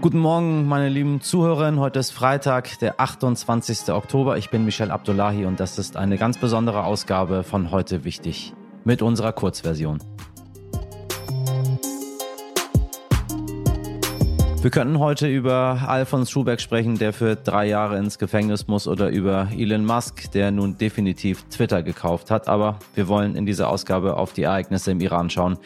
Guten Morgen, meine lieben Zuhörerinnen. Heute ist Freitag, der 28. Oktober. Ich bin Michel Abdullahi und das ist eine ganz besondere Ausgabe von Heute Wichtig mit unserer Kurzversion. Wir könnten heute über Alfons Schubeck sprechen, der für drei Jahre ins Gefängnis muss, oder über Elon Musk, der nun definitiv Twitter gekauft hat. Aber wir wollen in dieser Ausgabe auf die Ereignisse im Iran schauen,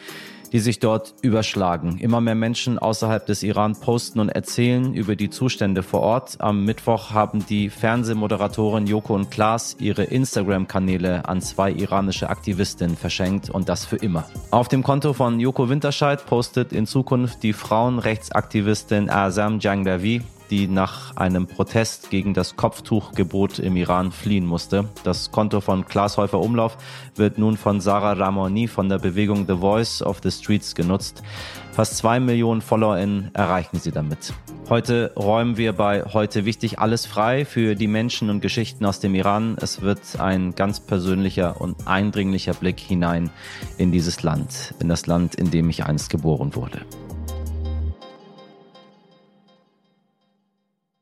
die sich dort überschlagen. Immer mehr Menschen außerhalb des Iran posten und erzählen über die Zustände vor Ort. Am Mittwoch haben die Fernsehmoderatoren Joko und Klaas ihre Instagram-Kanäle an zwei iranische Aktivistinnen verschenkt und das für immer. Auf dem Konto von Joko Winterscheid postet in Zukunft die Frauenrechtsaktivistin Azam Janglavi die nach einem Protest gegen das Kopftuchgebot im Iran fliehen musste. Das Konto von Klaas Häufer Umlauf wird nun von Sarah Ramoni von der Bewegung The Voice of the Streets genutzt. Fast zwei Millionen FollowerInnen erreichen sie damit. Heute räumen wir bei Heute Wichtig alles frei für die Menschen und Geschichten aus dem Iran. Es wird ein ganz persönlicher und eindringlicher Blick hinein in dieses Land, in das Land, in dem ich einst geboren wurde.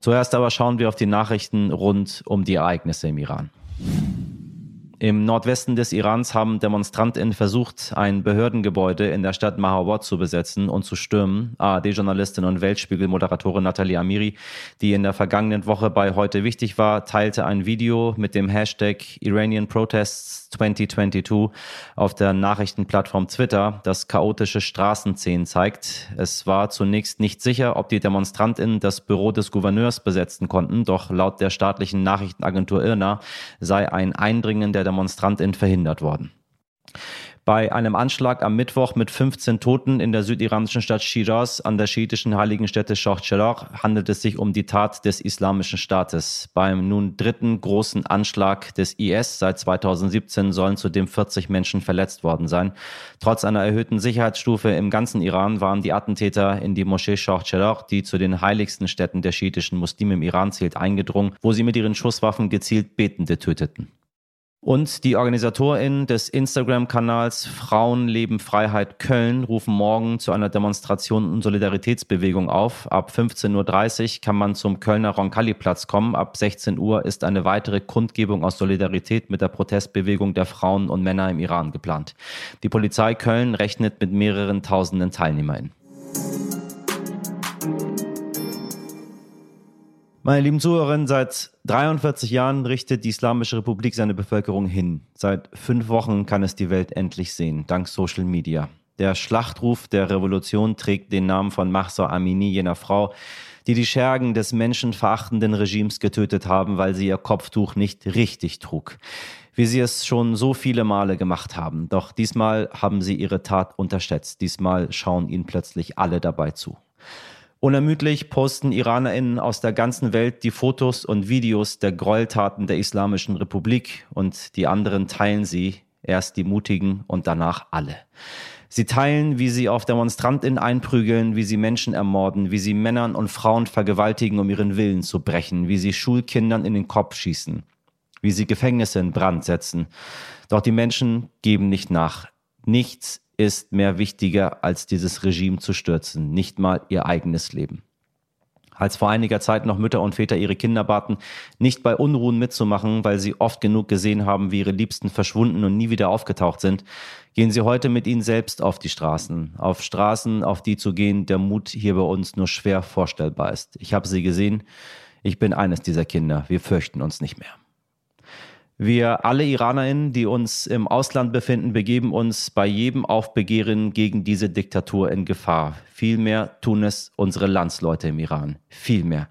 Zuerst aber schauen wir auf die Nachrichten rund um die Ereignisse im Iran. Im Nordwesten des Irans haben DemonstrantInnen versucht, ein Behördengebäude in der Stadt Mahabad zu besetzen und zu stürmen. ARD-Journalistin und Weltspiegel-Moderatorin Nathalie Amiri, die in der vergangenen Woche bei Heute Wichtig war, teilte ein Video mit dem Hashtag Iranian Protests 2022 auf der Nachrichtenplattform Twitter, das chaotische Straßenszenen zeigt. Es war zunächst nicht sicher, ob die DemonstrantInnen das Büro des Gouverneurs besetzen konnten, doch laut der staatlichen Nachrichtenagentur IRNA sei ein Eindringen der Demonstrantin verhindert worden. Bei einem Anschlag am Mittwoch mit 15 Toten in der südiranischen Stadt Shiraz an der schiitischen heiligen Stätte Shah Cheragh handelt es sich um die Tat des Islamischen Staates. Beim nun dritten großen Anschlag des IS seit 2017 sollen zudem 40 Menschen verletzt worden sein. Trotz einer erhöhten Sicherheitsstufe im ganzen Iran waren die Attentäter in die Moschee Shah Cheragh, die zu den heiligsten Städten der schiitischen Muslime im Iran zählt, eingedrungen, wo sie mit ihren Schusswaffen gezielt Betende töteten. Und die OrganisatorInnen des Instagram-Kanals Frauen leben Freiheit Köln rufen morgen zu einer Demonstration und Solidaritätsbewegung auf. Ab 15.30 Uhr kann man zum Kölner Roncalli-Platz kommen. Ab 16 Uhr ist eine weitere Kundgebung aus Solidarität mit der Protestbewegung der Frauen und Männer im Iran geplant. Die Polizei Köln rechnet mit mehreren tausenden TeilnehmerInnen. Meine lieben Zuhörerinnen, seit 43 Jahren richtet die Islamische Republik seine Bevölkerung hin. Seit fünf Wochen kann es die Welt endlich sehen, dank Social Media. Der Schlachtruf der Revolution trägt den Namen von Mahsa Amini, jener Frau, die die Schergen des menschenverachtenden Regimes getötet haben, weil sie ihr Kopftuch nicht richtig trug. Wie sie es schon so viele Male gemacht haben. Doch diesmal haben sie ihre Tat unterschätzt. Diesmal schauen ihnen plötzlich alle dabei zu. Unermüdlich posten IranerInnen aus der ganzen Welt die Fotos und Videos der Gräueltaten der Islamischen Republik und die anderen teilen sie, erst die Mutigen und danach alle. Sie teilen, wie sie auf DemonstrantInnen einprügeln, wie sie Menschen ermorden, wie sie Männern und Frauen vergewaltigen, um ihren Willen zu brechen, wie sie Schulkindern in den Kopf schießen, wie sie Gefängnisse in Brand setzen. Doch die Menschen geben nicht nach. Nichts ist mehr wichtiger, als dieses Regime zu stürzen, nicht mal ihr eigenes Leben. Als vor einiger Zeit noch Mütter und Väter ihre Kinder baten, nicht bei Unruhen mitzumachen, weil sie oft genug gesehen haben, wie ihre Liebsten verschwunden und nie wieder aufgetaucht sind, gehen sie heute mit ihnen selbst auf die Straßen. Auf Straßen, auf die zu gehen, der Mut hier bei uns nur schwer vorstellbar ist. Ich habe sie gesehen. Ich bin eines dieser Kinder. Wir fürchten uns nicht mehr. Wir alle IranerInnen, die uns im Ausland befinden, begeben uns bei jedem Aufbegehren gegen diese Diktatur in Gefahr. Vielmehr tun es unsere Landsleute im Iran. Vielmehr.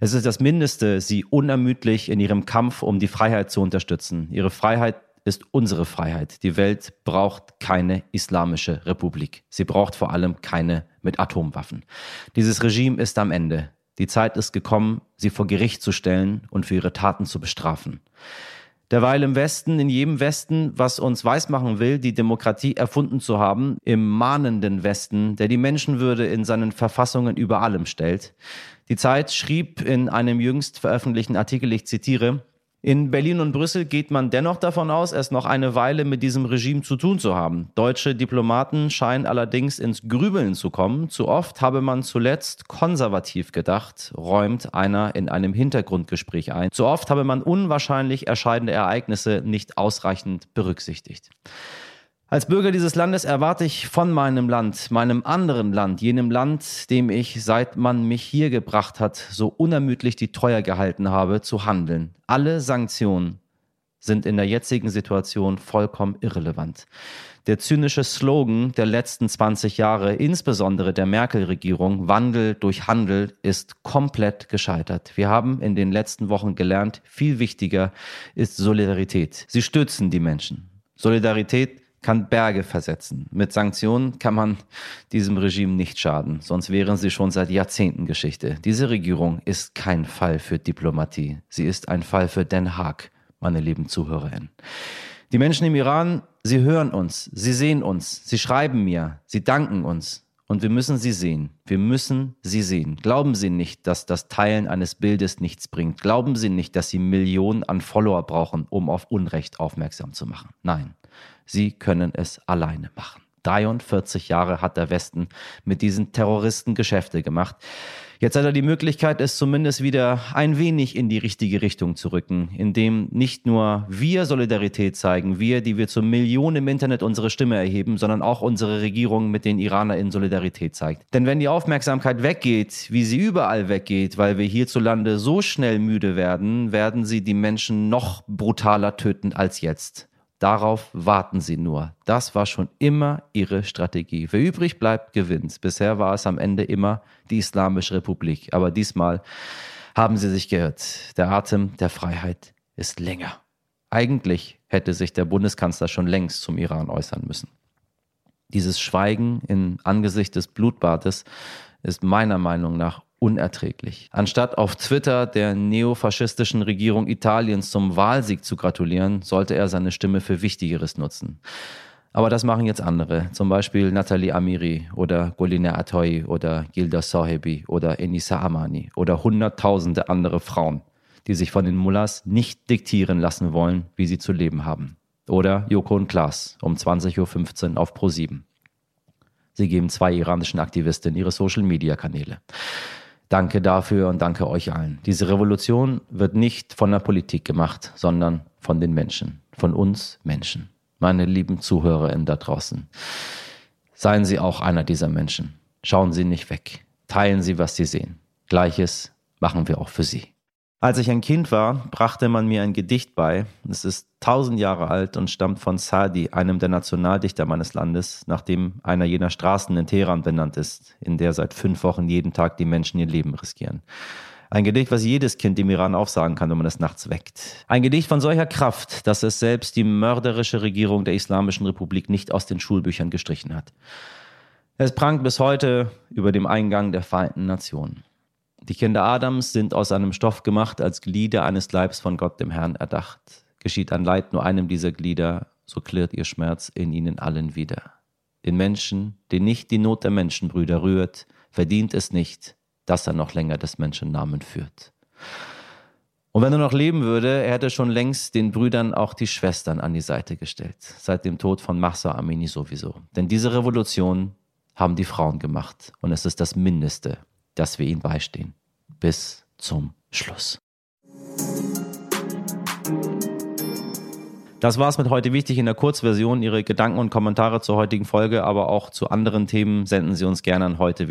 Es ist das Mindeste, sie unermüdlich in ihrem Kampf um die Freiheit zu unterstützen. Ihre Freiheit ist unsere Freiheit. Die Welt braucht keine islamische Republik. Sie braucht vor allem keine mit Atomwaffen. Dieses Regime ist am Ende. Die Zeit ist gekommen, sie vor Gericht zu stellen und für ihre Taten zu bestrafen. Derweil im Westen, in jedem Westen, was uns weismachen will, die Demokratie erfunden zu haben, im mahnenden Westen, der die Menschenwürde in seinen Verfassungen über allem stellt. Die Zeit schrieb in einem jüngst veröffentlichten Artikel, ich zitiere, In Berlin und Brüssel geht man dennoch davon aus, es noch eine Weile mit diesem Regime zu tun zu haben. Deutsche Diplomaten scheinen allerdings ins Grübeln zu kommen. Zu oft habe man zuletzt konservativ gedacht, räumt einer in einem Hintergrundgespräch ein. Zu oft habe man unwahrscheinlich erscheidende Ereignisse nicht ausreichend berücksichtigt. Als Bürger dieses Landes erwarte ich von meinem Land, meinem anderen Land, jenem Land, dem ich, seit man mich hier gebracht hat, so unermüdlich die Treue gehalten habe, zu handeln. Alle Sanktionen sind in der jetzigen Situation vollkommen irrelevant. Der zynische Slogan der letzten 20 Jahre, insbesondere der Merkel-Regierung, Wandel durch Handel, ist komplett gescheitert. Wir haben in den letzten Wochen gelernt, viel wichtiger ist Solidarität. Sie stützen die Menschen. Solidarität kann Berge versetzen. Mit Sanktionen kann man diesem Regime nicht schaden, sonst wären sie schon seit Jahrzehnten Geschichte. Diese Regierung ist kein Fall für Diplomatie. Sie ist ein Fall für Den Haag, meine lieben Zuhörerinnen. Die Menschen im Iran, sie hören uns, sie sehen uns, sie schreiben mir, sie danken uns. Und wir müssen sie sehen. Wir müssen sie sehen. Glauben Sie nicht, dass das Teilen eines Bildes nichts bringt. Glauben Sie nicht, dass Sie Millionen an Follower brauchen, um auf Unrecht aufmerksam zu machen. Nein. Sie können es alleine machen. 43 Jahre hat der Westen mit diesen Terroristen Geschäfte gemacht. Jetzt hat er die Möglichkeit, es zumindest wieder ein wenig in die richtige Richtung zu rücken, indem nicht nur wir Solidarität zeigen, wir, die wir zu Millionen im Internet unsere Stimme erheben, sondern auch unsere Regierung mit den Iranern in Solidarität zeigt. Denn wenn die Aufmerksamkeit weggeht, wie sie überall weggeht, weil wir hierzulande so schnell müde werden, werden sie die Menschen noch brutaler töten als jetzt. Darauf warten sie nur. Das war schon immer ihre Strategie. Wer übrig bleibt, gewinnt. Bisher war es am Ende immer die Islamische Republik. Aber diesmal haben sie sich geirrt. Der Atem der Freiheit ist länger. Eigentlich hätte sich der Bundeskanzler schon längst zum Iran äußern müssen. Dieses Schweigen in Angesicht des Blutbades ist meiner Meinung nach unerträglich. Anstatt auf Twitter der neofaschistischen Regierung Italiens zum Wahlsieg zu gratulieren, sollte er seine Stimme für Wichtigeres nutzen. Aber das machen jetzt andere, zum Beispiel Nathalie Amiri oder Golina Atoy oder Gilda Sohebi oder Enisa Amani oder hunderttausende andere Frauen, die sich von den Mullahs nicht diktieren lassen wollen, wie sie zu leben haben. Oder Joko und Klaas um 20.15 Uhr auf Pro7. Sie geben zwei iranischen Aktivistinnen ihre Social-Media-Kanäle. Danke dafür und danke euch allen. Diese Revolution wird nicht von der Politik gemacht, sondern von den Menschen, von uns Menschen. Meine lieben ZuhörerInnen da draußen, seien Sie auch einer dieser Menschen. Schauen Sie nicht weg. Teilen Sie, was Sie sehen. Gleiches machen wir auch für Sie. Als ich ein Kind war, brachte man mir ein Gedicht bei. Es ist tausend Jahre alt und stammt von Sadi, einem der Nationaldichter meines Landes, nach dem einer jener Straßen in Teheran benannt ist, in der seit fünf Wochen jeden Tag die Menschen ihr Leben riskieren. Ein Gedicht, was jedes Kind im Iran aufsagen kann, wenn man es nachts weckt. Ein Gedicht von solcher Kraft, dass es selbst die mörderische Regierung der Islamischen Republik nicht aus den Schulbüchern gestrichen hat. Es prangt bis heute über dem Eingang der Vereinten Nationen. Die Kinder Adams sind aus einem Stoff gemacht, als Glieder eines Leibs von Gott dem Herrn erdacht. Geschieht ein Leid nur einem dieser Glieder, so klirrt ihr Schmerz in ihnen allen wieder. Den Menschen, den nicht die Not der Menschenbrüder rührt, verdient es nicht, dass er noch länger des Menschen Namen führt. Und wenn er noch leben würde, er hätte schon längst den Brüdern auch die Schwestern an die Seite gestellt. Seit dem Tod von Mahsa Amini sowieso. Denn diese Revolution haben die Frauen gemacht. Und es ist das Mindeste, dass wir ihnen beistehen. Bis zum Schluss. Das war's mit heute wichtig in der Kurzversion. Ihre Gedanken und Kommentare zur heutigen Folge, aber auch zu anderen Themen senden Sie uns gerne an heute.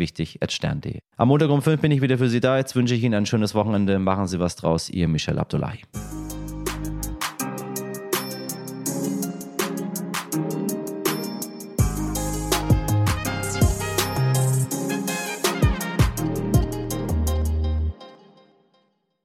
Am Montag um 5 bin ich wieder für Sie da. Jetzt wünsche ich Ihnen ein schönes Wochenende. Machen Sie was draus. Ihr Michel Abdullahi.